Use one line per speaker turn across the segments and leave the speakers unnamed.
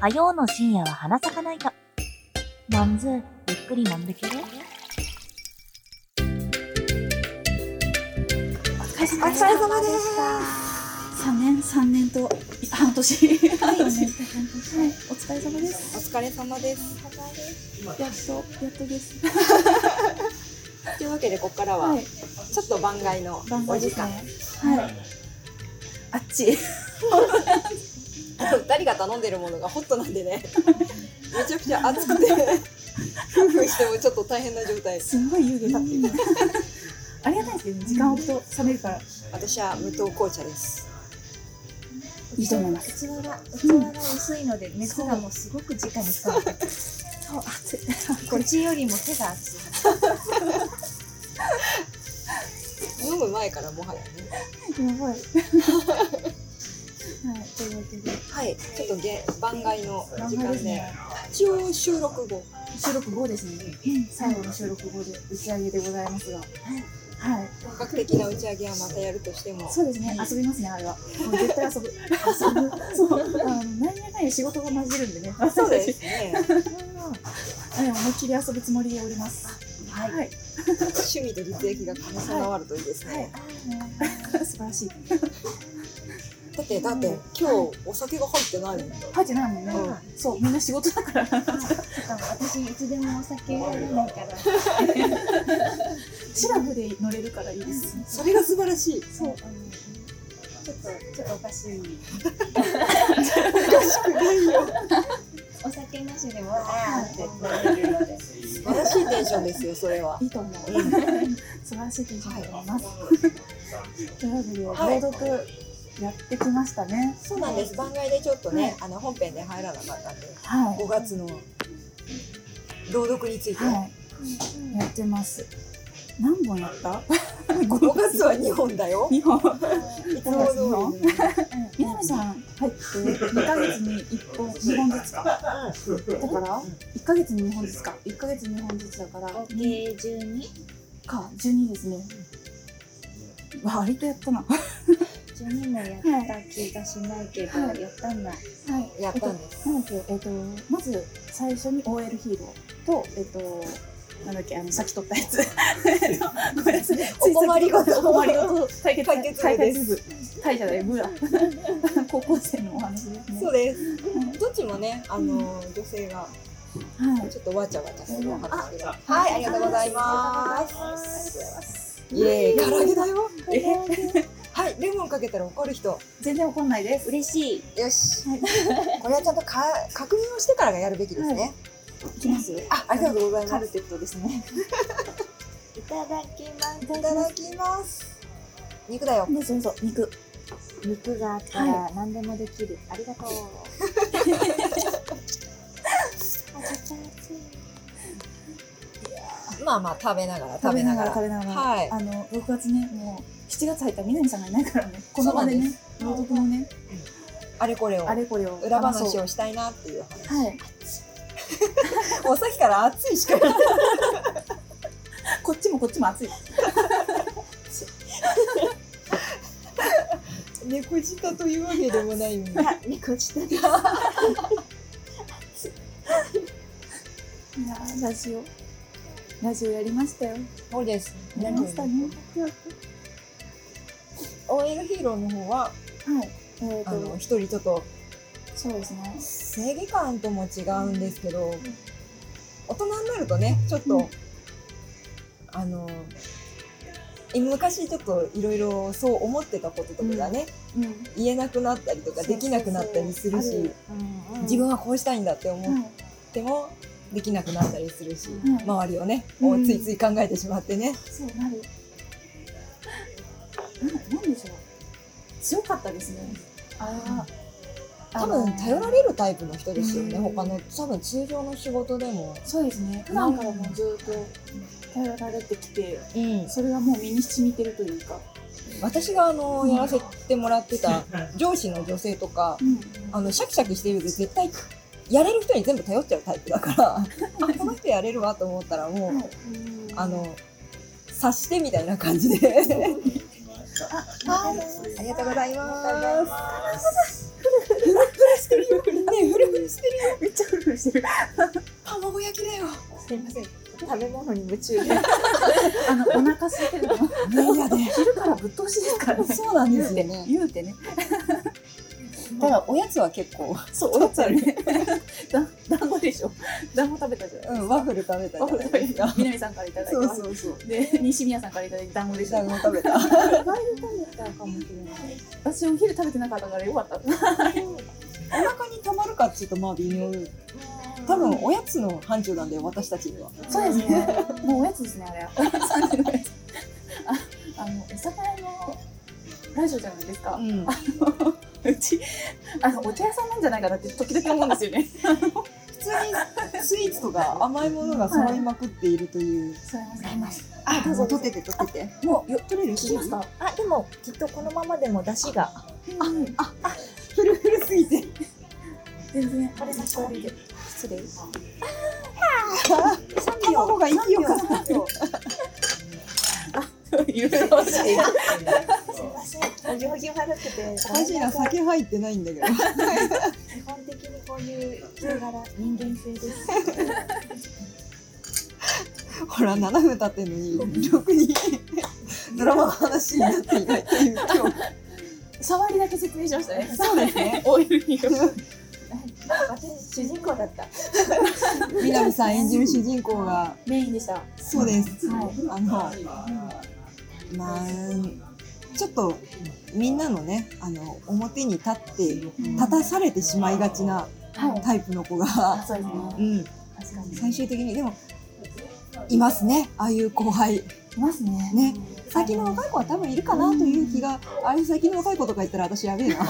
火曜の深夜は花咲かないと。まんず、ゆっくり飲んでける？
お疲れ
お疲れ様で
三年三年と半年。はい、お疲れ様です。
す。お疲れ様です。
やっとやっとです。
というわけでここからは、
はい、
ちょっと番外の
番
お時間。
はい。あっち。
あの二人が頼んでるものがホットなんでね。めちゃくちゃ熱くて、夫婦してもちょっと大変な状態。
すごい湯気立ってる。ありがたいですけどね、時間置くと冷める。から
私は無糖紅茶です。
いいと思います。
器が器が薄いので熱がもうすごく直に伝わって
そう、熱い。
こっちよりも手が熱い
飲む前からもはやね。
やばい。はい、というわけで、
はい、ちょっとげ番外の
番
時間で。一応収録後。
収録後ですね。最後の収録後で打ち上げでございますが。はい。
本格的な打ち上げはまたやるとしても。
そうですね。遊びますね、あれは。もう絶対遊ぶ。遊ぶ。そう。あの、何やかんや仕事が混じるんでね。
そうですね。
はい、思いっきり遊ぶつもりでおります。はい。はい。
趣味と実益が兼ね備わるといいですね。
素晴らしい。
だってだって今日お酒が入ってないの。
入ってないもんね。
うん
そう、みんな仕事だから。
しかも私いつでもお酒飲めないから
シラフで乗れるからいいです。
それが素晴らしい。
そう。
あのちょっとちょっとおかしいお酒なしでもわーって飲めるので
素晴らしいテンションですよそれは。
いいと思う。素晴らしいテンションだと思います。というわけで、
はい
朗読やってきましたね。
そうなんです。番外でちょっとね、あの本編で入らなかったんで、
はい。
5月の朗読について。
はい。やってます。何本やった？
5月は2本だよ。
二本。
いつも通りに。
南さん入って2ヶ月に1本2本ずつか。だから1ヶ月に2本ずつか。1ヶ月に2本ずつだから
合計12
か12ですね。わ割とやったな。は
12もやった気がしないけど、
はい
やったんだ
い。
やったんです。
なんだっけ、えっ、と、まず最初に OL ヒーローと、えっ、と、なんだっけ、あの、先取ったやつ。えっとごめんなさい。
お困りごと
お困りごと対決
解決部
解
です
決部。タイじゃない、部だ。高校生のお話ですね。
そうです。どっちもね、あの女性が
はい。
ちょっとわちゃわちゃするお話で。はい、ありがとうございます。イエーイ、唐揚げだよ。はい、レモンかけたら怒る人。
全然怒んないです。
嬉しい
よし
はい。
これはちゃんとか確認をしてからがやるべきですね。
いきます？
あ、ありがとうございます。
カルテットですね。
いただきます
いただきます。肉だよ。
ね、そうそう、肉。
肉があったら何でもできる、ありがとう
まあまあ食べながら食
食べながら
べながら。
食べながら。
はい
あの、6月ね、もう、7月入ったら南さんがいないからね、この場でね、朗読のね、
あれこれを
あれこれを。
裏話をしたいなっていう話。
はい。
もうさっきから熱いしか。
こっちもこっちも熱い。
猫舌というわけでもないのに。
猫舌です
いやーラジオ。ラジオやりましたよ。
そうです。
やりましたね。
OL ヒーローの方は、
はい。えっ、
あの、
と、
一人ちょっと、
そうですね。
正義感とも違うんですけど、大人になるとね、ちょっと、
うん
あの、え昔ちょっといろいろそう思ってたこととかがね、
うん。
言えなくなったりとかできなくなったりするし、自分はこうしたいんだって思っ
はい。
ても、できなくなったりするし、
ん
周りをね、
うん
もうついつい考えてしまってね。
そうなる。強かったですね。ああ。
多分頼られるタイプの人ですよね、
うん
他の多分通常の仕事でも、
そうですね。普段からもうずっと頼られてきて、
うん、
それがもう身に染みてるというか。
私があのやらせてもらってた 上司の女性とか
うん。
あのシャキシャキしてるで絶対やれる人に全部頼っちゃうタイプだから あこの人やれるわと思ったらもう、
はい
あの察してみたいな感じで
あ、はい。
ありがとうございます。ふるしてるよ。ねフルフルして
してる
卵焼きだよ
す。いません食べ物に夢中で
あのお腹空いてるの
いやね
昼からぶっ通しです。からね
そうなんです。ね
言うてね
ただおやつは結構
そうおやつある。ね。だ団子でしょ。団子食べたじゃない
うんワッフル食べた
ワッフル食べた。南さんからいただいた。
そうそうそう。
で西宮さんからいただいた団子でしょ。
団子食べた。
意外と食べたかもしれない。
私お昼食べてなかったからよかった。
お腹にたまるかっていうとまあ微妙。多分おやつの範疇なんだよ私たちには。
そうですね。もうおやつですねあれ3時のおやつああのお酒屋のラジオじゃないですか。
うん
うちあのお茶屋さんなんじゃないかなって時々思うんですよね。
普通にスイーツとか甘いものが揃いまくっているという、
そうあります。
あどうぞ。取ってて取ってて。
もうよ
取れる
聞きますか
あ、でも、きっとこのままでも出汁が。
フルフルすぎて。
全然
あれ、先ほどで。
失礼。
卵が息をかな
言 うのし
すいません。お行儀悪くて。
おかしいな酒入ってないんだけど。
基本的にこういう人柄、人間性です。
ほら7分経ってんのにろくにドラマの話になっていないっていう今日。
触りだけ説明しましたね。
そうですね。
オイルに
私、主人公だった。
南さん演じる主人公が。
メインでした。
そうです。
はい。
あのまあちょっとみんなのねあの表に立って立たされてしまいがちな
はい。
タイプの子が、最終的にでもいますね。ああいう後輩。
いますね。
ね。最近の若い子は多分いるかなという気があれ最近の若い子とか言ったら私やべえな。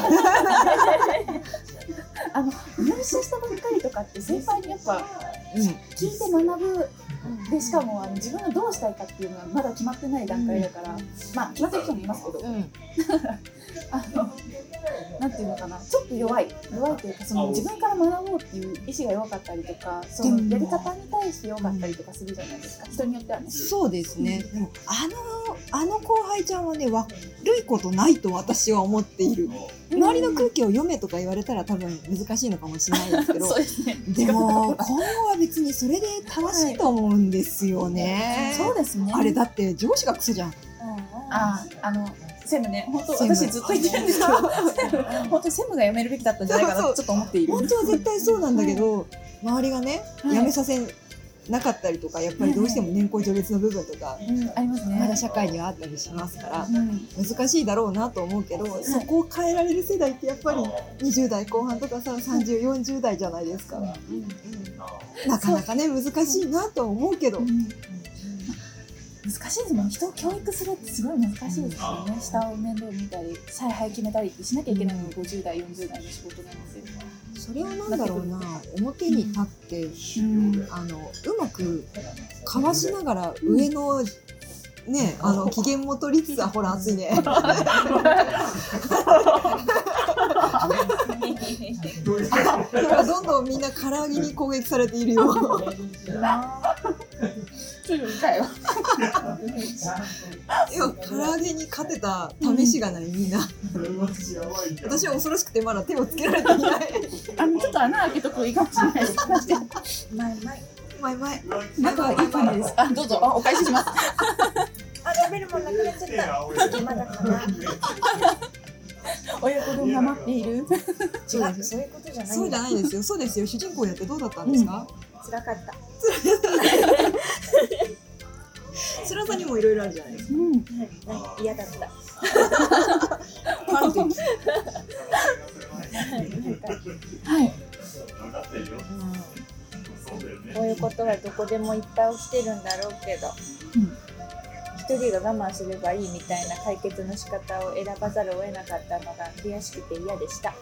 あの入社したばっかりとかって先輩にやっぱ
うん。
聞いて学ぶでしかもあの自分がどうしたいかっていうのがまだ決まってない段階だから、まあ決まってる人もいますけど、
うん。
あのなんていうのかなちょっと弱い。弱いというかその自分から学ぼうっていう意志が弱かったりとかそのやり方に対して弱かったりとかするじゃないですか、人によってはね。
そうですね。でもあのあの後輩ちゃんはね悪いことないと私は思っている。周りの空気を読めとか言われたら多分難しいのかもしれないですけど。
そう。ですね。
でも 今後は別にそれで正しいと思うんですよね。
そうですね。
あれだって上司がクソじゃん。
ああの専務ね。本当私ずっと言ってるんですけど。本当専務が辞めるべきだったんじゃないかな。ちょっと思っている。
本当は絶対そうなんだけど、周りがね、
はい。
辞めさせなかったりとかやっぱりどうしても年功序列の部分とか、
うんありますね。
まだ社会にはあったりしますから。
うん。
難しいだろうなと思うけど、そこを変えられる世代ってやっぱり20代後半とかさ3040代じゃないですか、なかなかね難しいなとは思うけど、
うん難しいですもん人を教育するってすごい難しいですよね。下を面倒見たり采配決めたりってしなきゃいけないのが50代40代の仕事なんですよ。
それをなんだろうな。表に立って、
うん。
あのうまくかわしながら上のねあの機嫌も取りつつあほら熱いね。今 どんどんみんな唐揚げに攻撃されているよ
ちょっと痛い わ
今唐揚げに勝てた試しがないみんな。私は恐ろしくてまだ手をつけられていない。
あのちょっと穴開けとくといいかもしれない。ですマジで
前前。
前前
なんかいい感じです。あどうぞ。あお返しします。
あ、食べるもんなくなっちゃった。暇だから。
親子丼が待っている
違う、そういうことじゃない。
そうじゃないですよ。そうですよ。主人公やってどうだったんですか、
辛かった。
辛さにもいろいろあるじゃないですか。
うん。
嫌だった。
パンケーキ
はい。
こういうことはどこでもいっぱい起きてるんだろうけど、
うん。
一人が我慢すればいいみたいな解決の仕方を選ばざるを得なかったのが悔しくて嫌でした。っ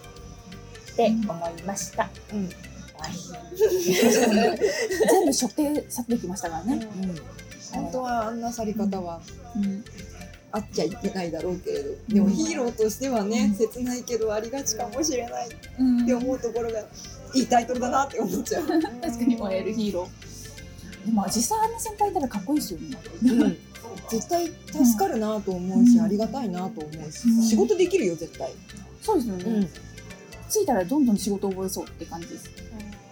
て思いました。
うん
全部処刑されてきましたからね、
本当はあんな去り方は
うん。
あっちゃいけないだろうけれどでもヒーローとしてはね、切ないけどありがちかもしれない
うん。
って思うところがいいタイトルだなって思っちゃう、
確かに燃えるヒーロー。でも実際あんな先輩いたらかっこいいですよね。
うん、絶対助かるなと思うし、
うん。
ありがたいなと思うし、
うん。
仕事できるよ絶対、
そうですよね、
うん。
着いたらどんどん仕事覚えそうって感じです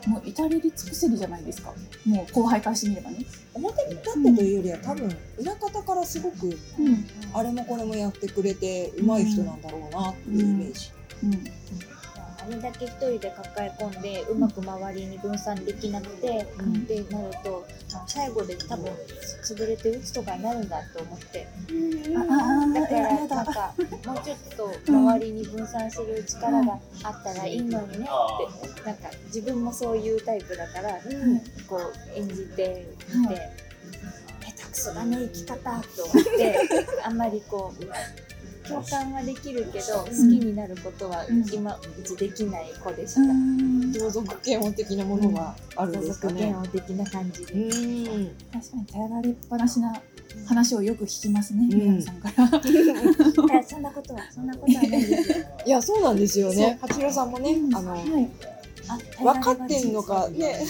もう至れり尽くせりじゃないですか。もう後輩からしてみればね、
表に立ってというよりは多分裏方からすごく
うん。
あれもこれもやってくれて上手い人なんだろうなっていうイメージ。
うん
あれだけ一人で抱え込んでうまく周りに分散できなくて、
うん。
でなると最後で多分潰れて打つとかになるんだと思って。
あああ
だからなんかもうちょっと周りに分散する力があったらいいのにねってなんか自分もそういうタイプだから、こう演じてみて、下手くそだね生き方と思ってあんまりこう共感はできるけど好きになることは
うん
今うちできない子でし
う
た。
ん
同族嫌悪的なものがあるん
家
ですか
族嫌
ね。
悪的な感じ
う
で。
ん。
確かに頼られっぱなしな話をよく聞きますね、
うん
宮野さんから。
いやそんなことはそんなことはないですよ。
いやそうなんですよね。八代さんもね、あの分かってんのかね。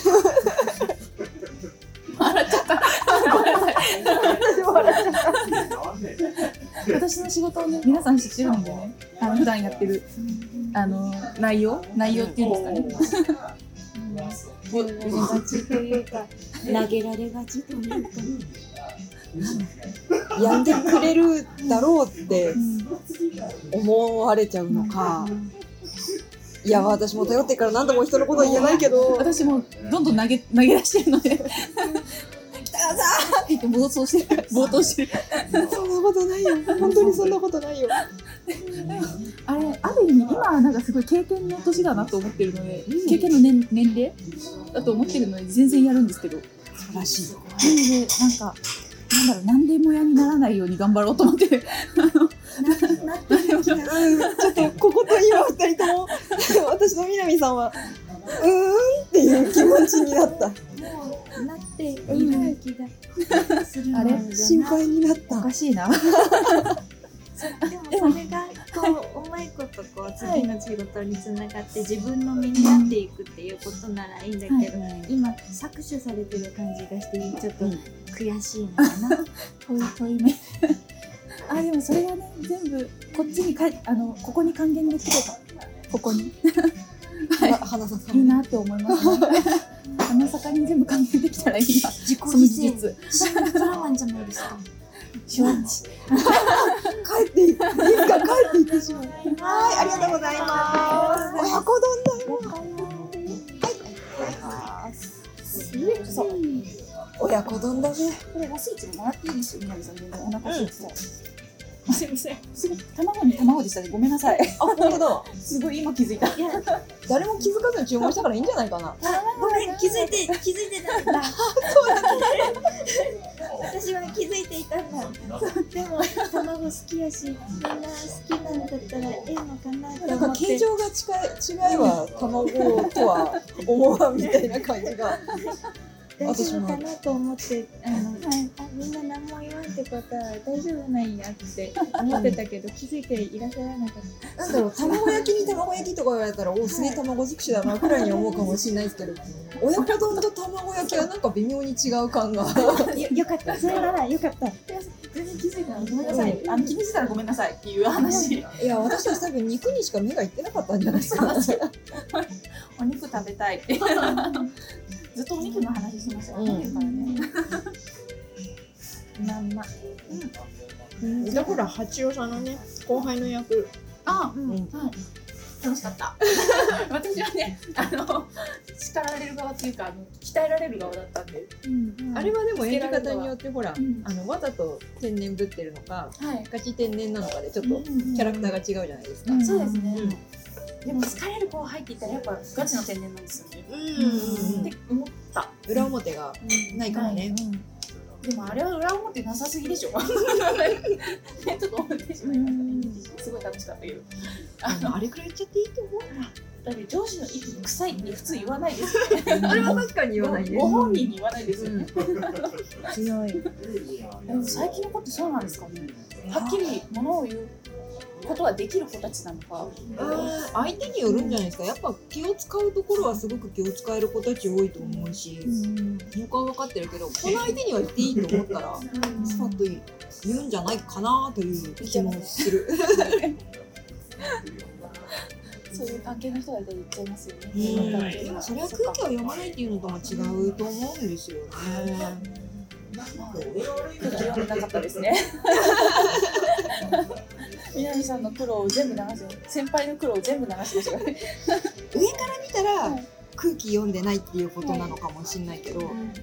笑っちゃった。ごめんなさい。私の仕事をね、皆さん知ってるんでね、あの普段やってるあの内容、内容っていうんですかね。
投げられがちというか投げられがちというか。
やんでくれるだろうって思われちゃうのか。いや私も頼ってから何度も人のことは言えないけど。
私もどんどん投げ投げ出してるので。北川さん言って暴走してる、暴投してる。
そんなことないよ。本当にそんなことないよ。
あれ、ある意味、今はなんかすごい経験の年だなと思ってるので、
うん
経験の年年齢だと思ってるので、全然やるんですけど。
素晴らしい。
なので、なんか、なんだろう、何でも屋にならないように頑張ろうと思って。
うん、ちょっとここと今二人とも私と南さんはうーんっていう気持ちになった
なっている気がする
あれ？
心配になっ
お
た
かしいな。
でもそれがこううまいことこう次の仕事につながって自分の身になっていくっていうことならいいんだけど、今搾取されてる感じがしてちょっと悔しいのかな。
遠い遠い目。あ、でもそれがね、全部こっちにかあのここに還元できれば、ここに。
は花さ
いいなって思いますね。あの坂に全部できたらいいな。
自己
実。
シングルラマンじゃないですか。
帰っていいつか帰っていってしまうはいありがとうございます親子丼だよ
そう。
親子丼だね
これラスイチももらっていいですよ、南さん。全然お腹空いてたら。すみません。すごい卵に卵でしたね。ごめんなさい。
あ本当だ
すごい今気づいた。
誰も気づかずに注文したからいいんじゃないかな
ごめん気づいて気づいてたんだ。私は気づいていたんだ。でも卵好きやしみんな好きなんだったらええのかなって
なんか。形状が近い違いは卵とは思わんみたいな感じが
大丈夫かなと思ってあの、あみんな何も言わんってことは大丈夫なんやって思ってたけど気づいていらっしゃらなかった。
なんだろう卵焼きに卵焼きとか言われたらおすげえ卵尽くしだなくらいに思うかもしれないですけど親子丼と卵焼きはなんか微妙に違う感が
よよかったそれならよかった。
全然気づいてない。ごめんなさい。あの気にしてたらごめんなさいっていう話。
いや私たち多分肉にしか目がいってなかったんじゃないですか
お肉食べたいって。ずっとお肉の話しましたよね。
うん
からね。
まんま。
だから八代さんのね後輩の役
あ、
うん
はい。楽しかった。私はね、あの叱られる側っていうか、あの鍛えられる側だったんで。
あれはでも演じ方によってほら、
うん
あのわざと天然ぶってるのか
はい。
ガチ天然なのかでちょっとキ
キ
ャラクターが違うじゃないですか。
うんそうですね。
うん
でも疲れる後輩って言ったらやっぱガチの天然なんですよね。
うん
って思った。
裏表がないからね。
でもあれは裏表なさすぎでしょ。ちょっと思ってしまいましたね。すごい楽しかったけど。あの
あれくらい言っちゃっていいと思う？
だって上司の息臭いって普通言わないですよね。
あれは確かに言わないね。
ご本人に言わないですよね。
強い。
でも最近の子ってそうなんですかね。はっきり物を言うことはできる子たちなのか。
相手によるんじゃないですか。やっぱ気を使うところはすごく気を使える子たち多いと思うし、他は分かってるけど、この相手には言っていいと思ったら、スパッと言うんじゃないかなという気もする。
そ そういう関係の人がいたら言っちゃいますよね。
うんでもそれは空気を読まないっていうのとも違うと思うんですよね。
空気読んでなかったですね。南さんの苦労を全部流して先輩の苦労を全部流しましたからね。
上から見たら、
はい
空気読んでないっていうことなのかもしれないけど、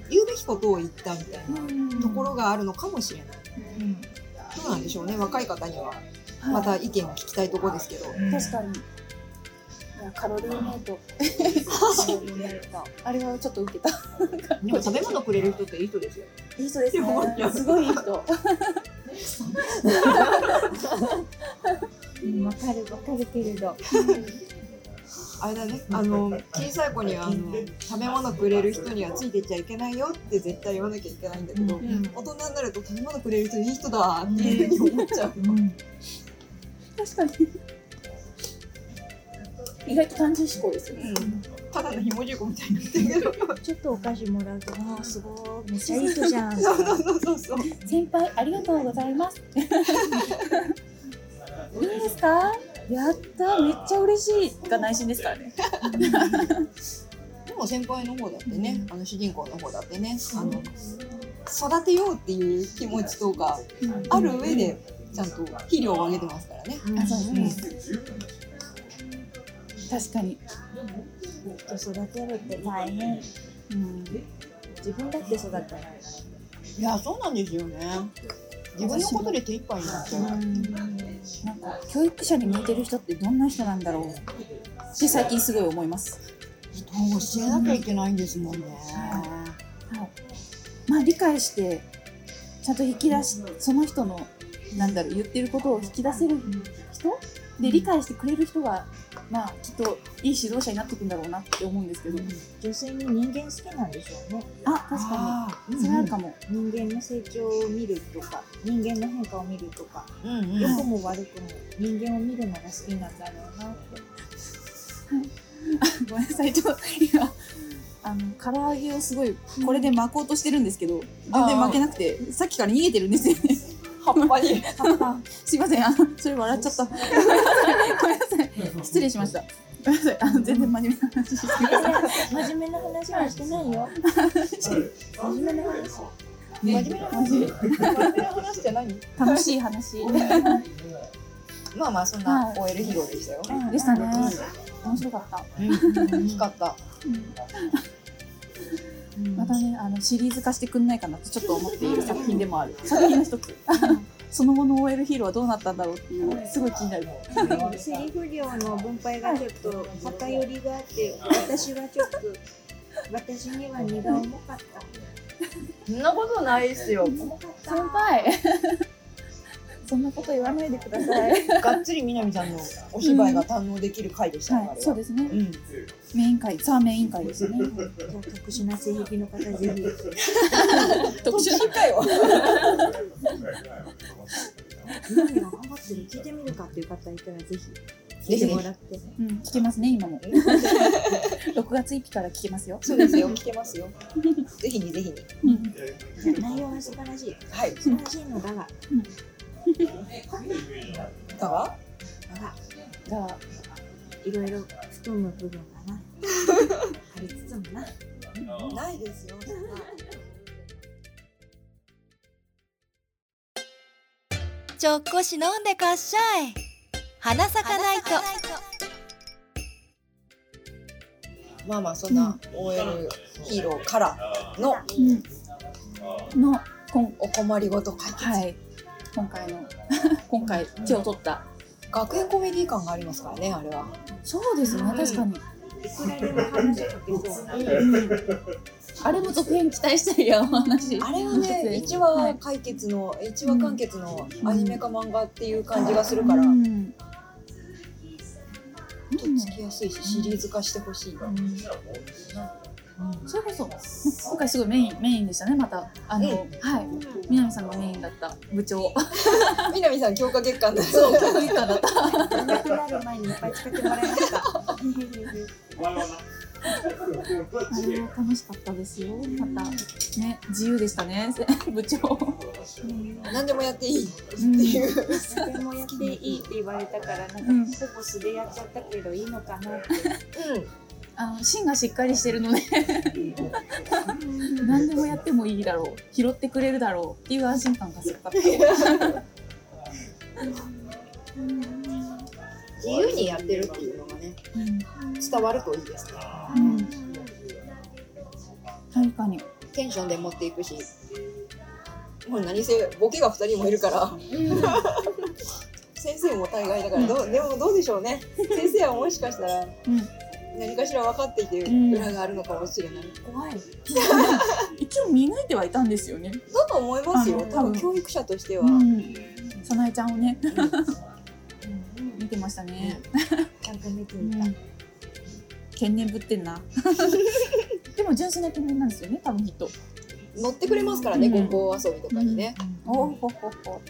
言うべきことを言ったみたいなところがあるのかもしれない。どうなんでしょうね若い方にはまた意見を聞きたいところですけど。
確かに。いやカロリーメイト。あれはちょっと受けた。
でも食べ物くれる人っていい人ですよ。
いい人です
いや
ね。すごいいい人。
うんわかるわかるけれど
あれだね、あの小さい子にはあの食べ物くれる人にはついてっちゃいけないよって絶対言わなきゃいけないんだけど、
うん
大人になると食べ物くれる人いい人だっていうふうに思っちゃう。
確かに。意外と単純思考ですよね。
ただのひもじい子みたいになってるけど。
ちょっとお菓子もらうとああすごいめっちゃいい人じゃん
そうそうそうそう。
先輩ありがとうございます。いいんですか？やっためっちゃ嬉しいが内心ですからね。
でも先輩の方だってね、あの主人公の方だってね、あの育てようっていう気持ちとかある上でちゃんと肥料をあげてますからね。
あそうですね。確かに。
人育てるって大変
うん。
自分だって育ったら
いやそうなんですよね。自分のことで手一杯になっちゃう。
なんか教育者に向いてる人ってどんな人なんだろうって最近すごい思います。
人を教えなきゃいけないんですもんね。
まあ理解してちゃんと引き出しその人のなんだろう言ってることを引き出せる人で理解してくれる人がまあきっといい指導者になっていくんだろうなって思うんですけど、
女性に人間好きなんでしょうね。
あ確か
あ
にそれあるかも、
人間の成長を見るとか人間の変化を見るとか
ーうんうん。
良くも悪くも人間を見るのが好きなんだろうなって。
ごめんなさい。ちょっと今あの唐揚げをすごいこれで巻こうとしてるんですけど全然巻けなくてさっきから逃げてるんですよね
葉っぱに。
すいません。あのそれ笑っちゃった。ごめんなさい。失礼しました。ごめんなさい。あの全然真面目な話してください。
真面目な話はしてないよ。真面目な話。
真面目な話。真面目な話って何？
楽しい話。
まあまあそん
は
ない OL ヒーローでしたよ。
でしたね。面白かった。
大きかった。
またねあのシリーズ化してくんないかなってちょっと思っている作品でもある。作品の一つ。その後の OL ヒーローはどうなったんだろうっていう。すごい気になる
セリフ量の分配がちょっと偏りがあって私はちょっと私には荷が重かった。
そんなことないですよ。
重かった。
先輩そんなこと言わないでください
がっつり南さんのお芝居が堪能できる回でしたね。
はいそうですね
うん。
メイン会ザーメイン会ですね
特殊な性癖の方ぜひ
特殊な
かよ。
今には頑張ってる聞いてみるかっていう方いたらぜひ聞いてもらって
うん聞けますね今も6月1日から聞けますよ
そうですよ。聞けますよ。ぜひにぜひに。
うん
内容は素晴らしい
はい。
素晴らしいのだが
だが
だが
が
いろいろ太む部分がな。ありつつもな。
ないですよ。
ちょっこし飲んでかっしゃい。花咲かないと。
まあまあそんな OL ヒーローからの
うん。の今
お困りごと解決。
はい今回の。今回手を取った。
学園コメディ感がありますからねあれは。
そうですね確かに。
いくらでも話かけそうな。
あれも続編期待したいやお話。
あれはね 一話解決の一話完結のアニメか漫画っていう感じがするから、
うん。
とっつきやすいしシリーズ化してほしい。
それこそ 今回すごいメインメインでしたねまた。あの、はい。南さんがメインだった。部長。
南さん強化月間だ。
そう教育官だった。
なくなる前にいっぱい使ってもらいました。
あれは楽しかったですよ。またね自由でしたね部長。
何でもやっていいって
う。ん。
いう。
でもやっていいって言われたからなんか、
うん。
ほぼ素でやっちゃったけどいいのかなって
あの芯がしっかりしてるので 何でもやってもいいだろう拾ってくれるだろうっていう安心感がすごかった。
自由にやってるっていうのがね、
うん。
伝わるといいですね。
うん。確かに。
テンションで持っていくし。もう何せボケが2人もいるから、先生も大概だからどうでもどうでしょうね。先生はもしかしたら
うん
何かしら分かっていて
うん。
裏があるのかもしれない、
怖い
一応見抜いてはいたんですよね。
だと思いますよ。多分教育者としては、
うん。早苗ちゃんをね。見てましたね。
ちゃんと見て
う
みた、
ん。天然ぶってんな。でも純粋な天然なんですよね多分きっと。
乗ってくれますからね、
うん。
ごっこ遊びとかにね、
おほほほ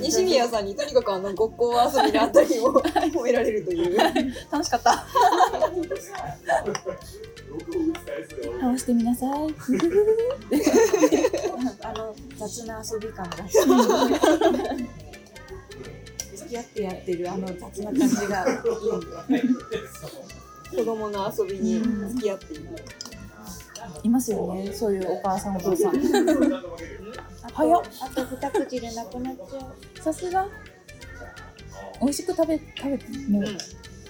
西宮さんにとにかくあのごっこ遊びのあたりを褒められるという。
楽しかった。倒してみなさい。
あの雑な遊び感が。付き合ってやってるあの雑な感じが
子供の遊びに付き合っている、
いますよね。そういうお母さんお父さん早っ。
あと二口でなくなっちゃう。
さすが。美味しく食べ食べてもう、
うん。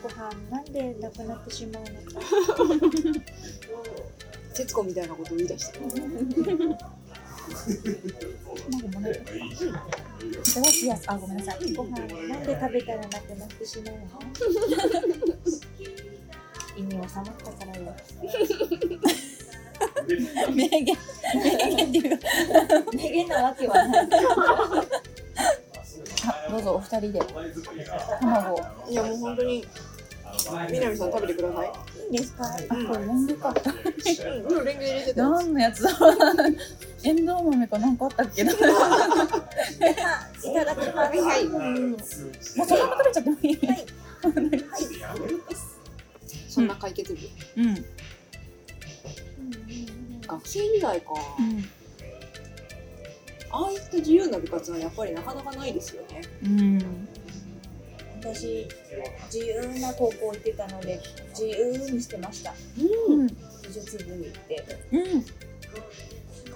ご飯なんでなくなってしまうのか。
節子みたいなことを言い出して
卵もらえた。いただきやすあごめん。なさい
ご飯なんで食べたらなくなってしまうの？意味は収まったからよ
名言名言っていう
名言なわけはない
あどうぞお二人で卵
いやもう本当に南さん食べてください
いいですか
あこれレンゲか
うん今日レンゲ入れてたよ
何のやつだエンドウ豆かなんかあったっけなも
いただきますはい、うんう
そのまま食べちゃってもいい、はい
そんな解決部、
うん
学生時代か。
うん
ああいった自由な部活はやっぱりなかなかないですよね。
うん。
私自由な高校行ってたので自由にしてました。
うん。
美術部に行って。
うん。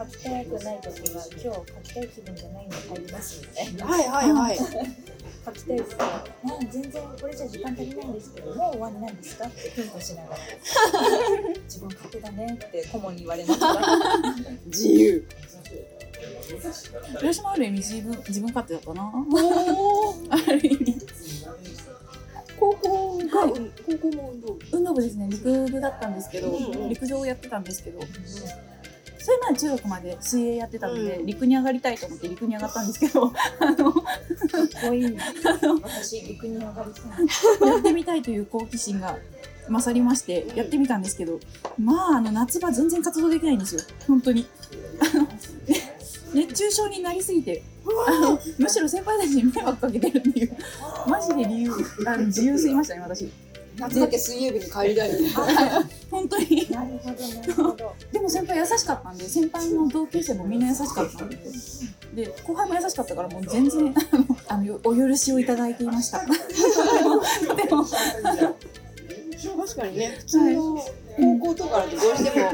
書きたくない時は今日書きたい気分じゃないんで帰りますみたいな
はいはいはい
書きたい時は「なん全然これじゃ時間足りないんですけどもう終わりなんですか?」ってヒントしながら「自分勝手だね」って顧問に言われながら
自由。
私もある意味自分自分勝手だったな。ある意味。高校が
うん高校も運動部。
運動部ですね。陸部だったんですけど、
うんうん。
陸上をやってたんですけど、それまで中学まで水泳やってたので、
うん。
陸に上がりたいと思って陸に上がったんですけど あの
かっこいい。私陸に上がりたい。
やってみたいという好奇心が勝りましてやってみたんですけどまああの夏場全然活動できないんですよ。本当に。あのね 熱中症になりすぎてあのむしろ先輩たちに迷惑かけてるっていう。マジで理由あの自由すぎましたね私
夏だけ水泳部に帰りたい
本当に。
なるほどなるほど。
でも先輩優しかったんで先輩の同級生もみんな優しかったんでで後輩も優しかったからもう全然 あのお許しをいただいていました。とても。
確かにね普通の高校とかだとどうしても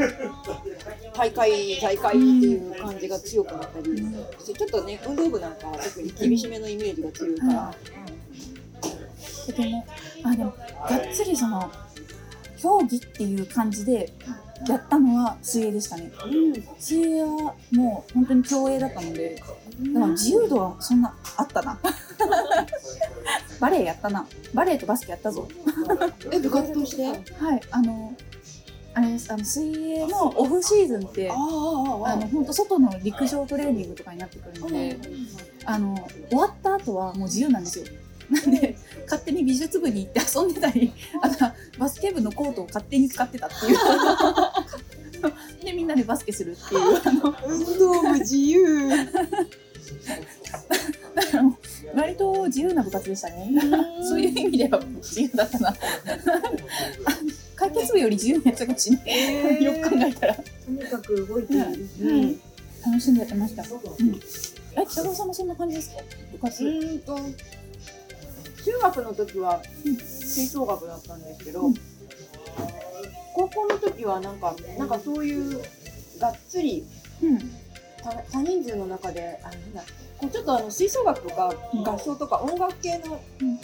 大会大会っていう感じが強くなったりしてちょっとね運動部なんかは特に厳しめのイメージが強いから。
とてもあでもがっつりその競技っていう感じでやったのは水泳でしたね。水泳はもう本当に競泳だったのでだから自由度はそんなあったな。バレエやったな。バレエとバスケやったぞ。
え部活として？あ
はいあのあれです。あの水泳のオフシーズンって
あ
の本当外の陸上トレーニングとかになってくるので、あの終わった後はもう自由なんですよ。なんで勝手に美術部に行って遊んでたりあとはバスケ部のコートを勝手に使ってたっていう でみんなでバスケするっていう
運動部自由
割と自由な部活でしたねそういう意味では自由だったな 部より自由なやつかもしれない。よく考えたら。
とにかく動いている。
うん。楽しんでやってました。うん。え、北川さんもそんな感じですか？部活。
うーんと中学の時は吹奏楽だったんですけど、
うん
高校の時はなんかなんかそういうがっつり
うん。
多多人数の中であなんだこうちょっとあの吹奏楽とか
うん
合唱とか音楽系の,、
うん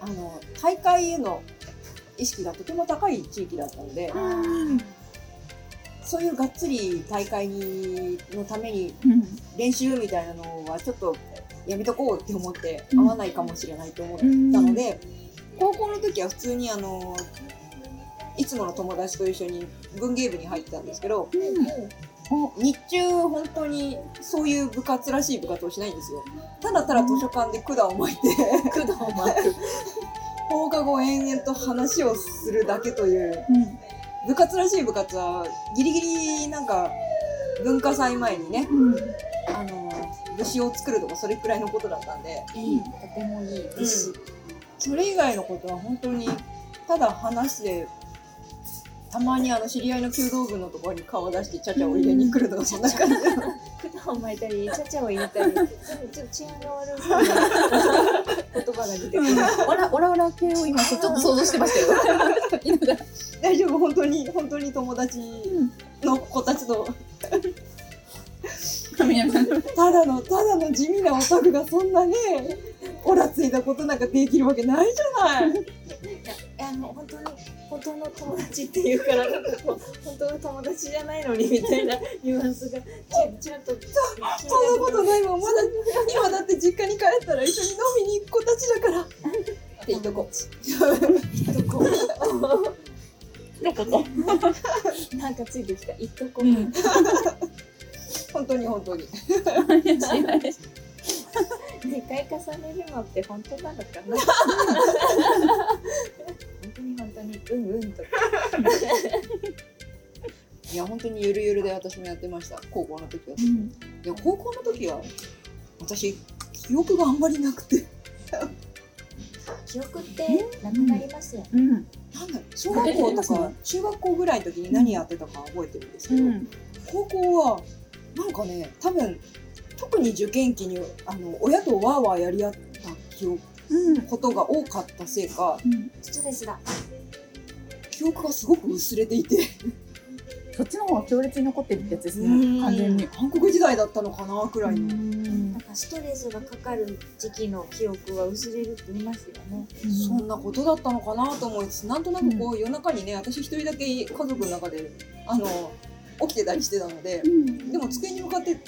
あの大会への意識がとても高い地域だったので、そういうがっつり大会にのために
うん。
練習みたいなのはちょっとやめとこうって思って
うん
合わないかもしれないと思ったので、高校の時は普通にあのいつもの友達と一緒に文芸部に入ってたんですけど日中本当にそういう部活らしい部活をしないんですよただただ図書館で管を巻いて
管を巻く。
放課後延々と話をするだけという
うん。
部活らしい部活はギリギリなんか文化祭前にね
うん。
あの武士を作るとかそれくらいのことだったんで
いい、とてもいい。
うんそれ以外のことは本当にただ話してたまにあの知り合いの弓道部のところに顔出してちゃちゃを入れに来るとかそんな感じで
管 を巻いたり、ちゃちゃを入れたり、ちょっと治安が悪そうな言葉が出てくる。
オラオラオラ系を今ちょっと想像してましたよ。
大丈夫本当に本当に友達の子たちとただのただの地味なオタクがそんなねオラついたことなんかできるわけないじゃない
いやあの本当に本当の友達っていうからなんかこう本当の友達じゃないのにみたいなニュアンスがちちゃんと
そんなことないもんまだ今だって実家に帰ったら一緒に飲みに行く子たちだからって言っとこ
のこと。
なんかついてきた一とこ、
うん。
う本当に本当に。
2 回重ねるのって本当なのかな？本当に本当にうんうんとか。
いや本当にゆるゆるで私もやってました。高校の時は、いや高校の時は私記憶があんまりなくて。
記憶ってなくなりますよね、
うん。
なんだ小学校とか中学校ぐらいの時に何やってたか覚えてるんですけど、
うん。
高校はなんかね多分特に受験期にあの親とワーワーやり合った記憶
うん。
ことが多かったせいか
うん。
ストレスだ
記憶がすごく薄れていて
そっちの方が強烈に残ってるってやつですね。完全に。
韓国時代だったのかなくらいの、
うん
なんかストレスがかかる時期の記憶は薄れるって言いますよね
そんなことだったのかなと思いつつなんとなくこう夜中にね私一人だけ家族の中であの起きてたりしてたので
うん。
でも机に向かって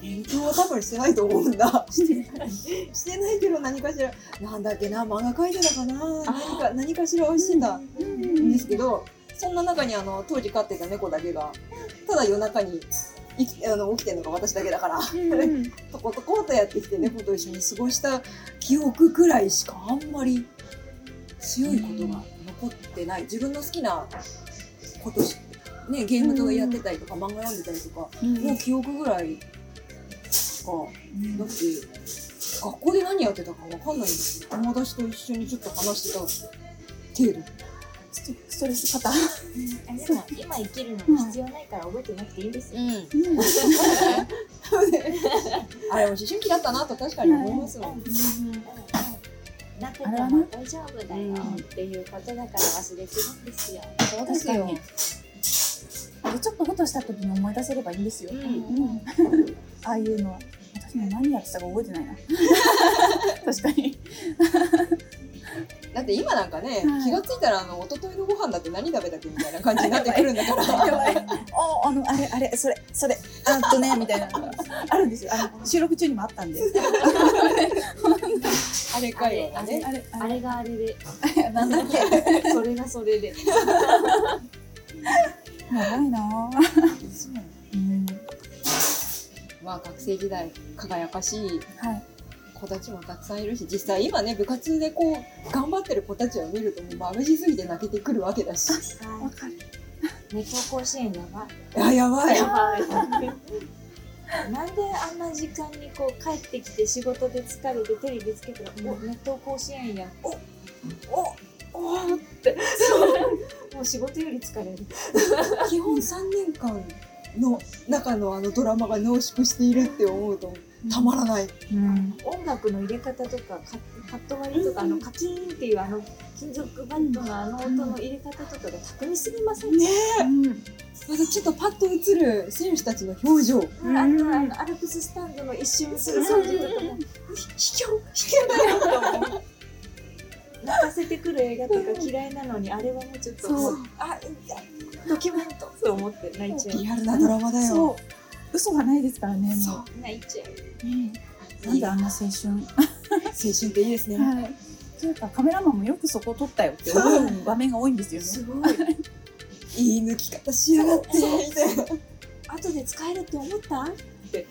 勉強は多分してないと思うんだ。してない。してないけど何かしらなんだっけな漫画描いてたかな何か何かしらはしてたんですけどそんな中にあの当時飼ってた猫だけがただ夜中に生きあの起きてるのが私だけだから
うん
とことことやってきて猫と一緒に過ごした記憶くらいしかあんまり強いことが残ってない。自分の好きなことし、ね、ゲームとかやってたりとか漫画読んでたりとかの記憶ぐらいしかなくて学校で何やってたかわかんないんですけど友達と一緒にちょっと話してた程度。
ストストレス肩。
あでも今生きるのに必要ないから覚えてなくていいんですよ、
あれも思春期だったなと確かに思いますもん、
なくても大丈夫だよっていうことだから忘れてるんですよ。
そうですよ。でちょっとふとした時に思い出せればいいんですよ。
うん
うんああいうのは私も何やってたか覚えてないな。確かに。
だって今なんかね、
はい
気がついたらあの一昨日のご飯だって何食べたっけみたいな感じになってくるんだから
あのあれあれそれそれあとねみたいなのがあるんですよ。あの収録中にもあったんで。
あれかよ
あ
ね
あれあ
あれがあれで、
れなんだっけ。
それがそれで。
やばいなぁ。うん
まあ学生時代輝かしい
はい。
子たちもたくさんいるし実際今ね部活でこう頑張ってる子たちを見るともう眩しすぎて泣けてくるわけだし
わかる。
熱湯甲子園やばい。
あやばい
やばい。なんであんな時間にこう帰ってきて仕事で疲れてテレビつけたら、お熱湯甲子園やん。おおおーって。もう仕事より疲れる。
基本3年間の中のあのドラマが濃縮しているって思うとたまらない。
うん。
音楽の入れ方とかカカット割りとか、あのカキーンっていうあの金属バットのあの音の入れ方とかが巧みすぎません、
ね
うん
またちょっとパッと映る選手たちの表情。
うん。あとあのアルプススタンドの一瞬する掃除とか。も卑怯卑怯だよ泣かせてくる映画とか嫌いなのにあれはもうちょっとあドキュメントと思って泣いちゃう。
リアルなドラマだよ。
嘘がないですからね
そう。
も
泣いちゃう。
うなんであんな青春？
青春っていいですね。
はい。というかカメラマンもよくそこを撮ったよって思う場面が多いんですよね。
すごい。
いい抜き方しやがって。みたいな。
後で使えるって思った？って。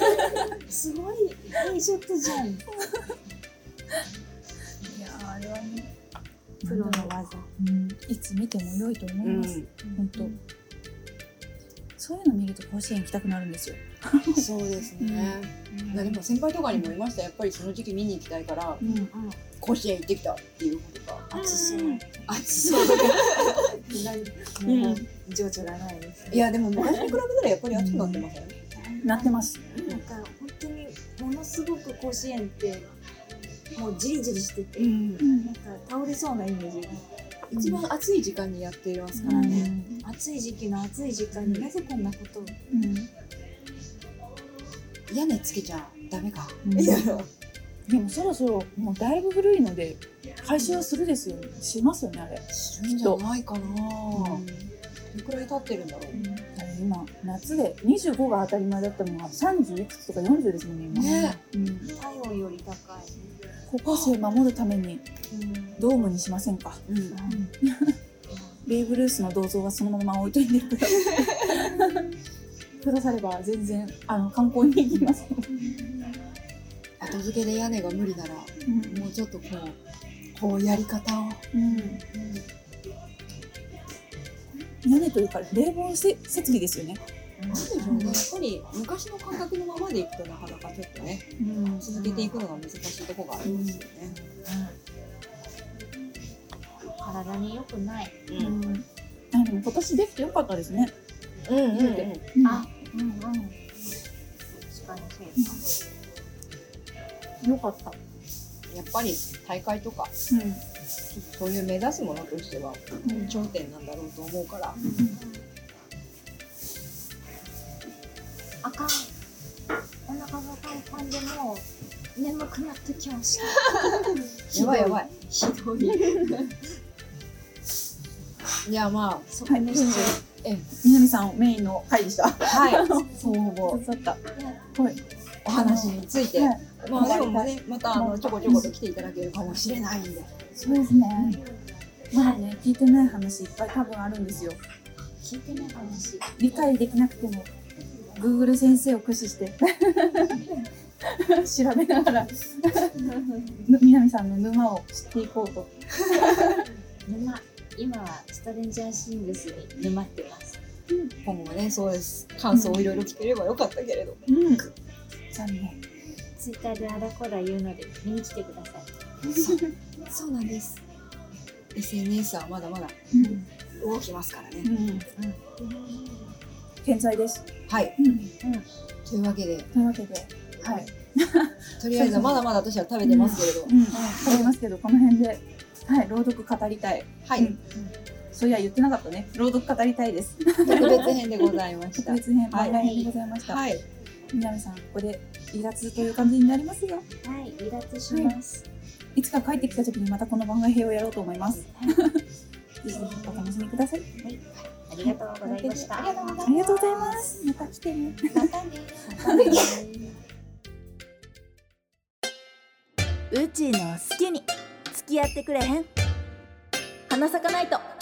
すごい。いいショットじゃん
れはね
プロの技。
うん。いつ見ても良いと思います、本当。そういうの見ると甲子園行きたくなるんですよ。
そうですね。いやでも先輩とかにもいました。やっぱりその時期見に行きたいから
うん
甲子園行ってきたっていうことが。
熱そう。
熱そう。だけ
何もう情緒がないです
いやでも昔に比べたらやっぱり熱くなってません。
なってます。
なんか本当にものすごく甲子園ってもうじりじりしてて、
ん。
なんか倒れそうなイメージ。
一番暑い時間にやっていますからね。
暑い時期の暑い時間になぜこんなことを？
うん。
屋根つけちゃダメか。
うん。
いや。
でもそろそろもうだいぶ古いので回収はするですよね。しますよねあれ、
するんじゃないかな。どれくらい経ってるんだろう。
あれ今夏で25が当たり前だったのが30いくつとか40ですもんね今
ね。
うん、
体温より高い、
高校生守るためにドームにしませんか？
うん。
ベーブ・ルースの銅像はそのまま置いといてくだくだされば全然あの観光に行きます、
後付けで屋根が無理なら
うん。
もうちょっとこうこうやり方を。
うん。屋根というか冷房せ設備ですよね、
なんでしょうね。やっぱり昔の感覚のままでいくとなかなかちょっとね
うん。
続けていくのが難しいところがありますよね。
体に良くない、
うん。あでも今年できてよかったですね、
うんうん
言
うん。
あうんうん。確かにそう
よかった、
やっぱり大会とかそういう目指すものとしては
うん。
頂点なんだろうと思うから。
あかん。お腹がパンパンでもう眠くなってきました。
やばいやばい。
ひどい。
いやま
そこにしちゃ
南さんメインの回でした。
あはい。そう思う。
手伝った
う
はい。
お話について。
はい。
まあでもねまたあのちょこちょこと来ていただけるかもしれないんで。
そうですね。まだね聞いてない話いっぱい多分あるんですよ。
聞いてない話。
理解できなくても Google 先生を駆使して。調べながら。ぬ南さんの沼を知っていこうと。
沼。今はストレンジャーシングスに沼ってます。
今後もねそうです。感想をいろいろ聞ければよかったけれど。
うん。残念。
ツイッターであらこら言うので見に来てください。
そうなんです。SNS はまだまだ
うん。
動きますからね。
うん。健在です、
はい。
うん、
というわけで。
というわけで。はい。
とりあえずまだまだ私は食べてますけれど。
うん、食べますけどこの辺で。はい朗読語りたい。
はい。
うん。そういや言ってなかったね。朗読語りたいです。
特別編でございました。
特別編
はい。
番外編でございました、
はい。
南さんここで離脱という感じになりますが
はい離脱します、
い。つか帰ってきた時にまたこの番外編をやろうと思います。ぜひぜひお楽しみください。
ありがとうございました
ありがとうございます。また来てね。
またねまたね
うちの好きに付き合ってくれへん花咲かないと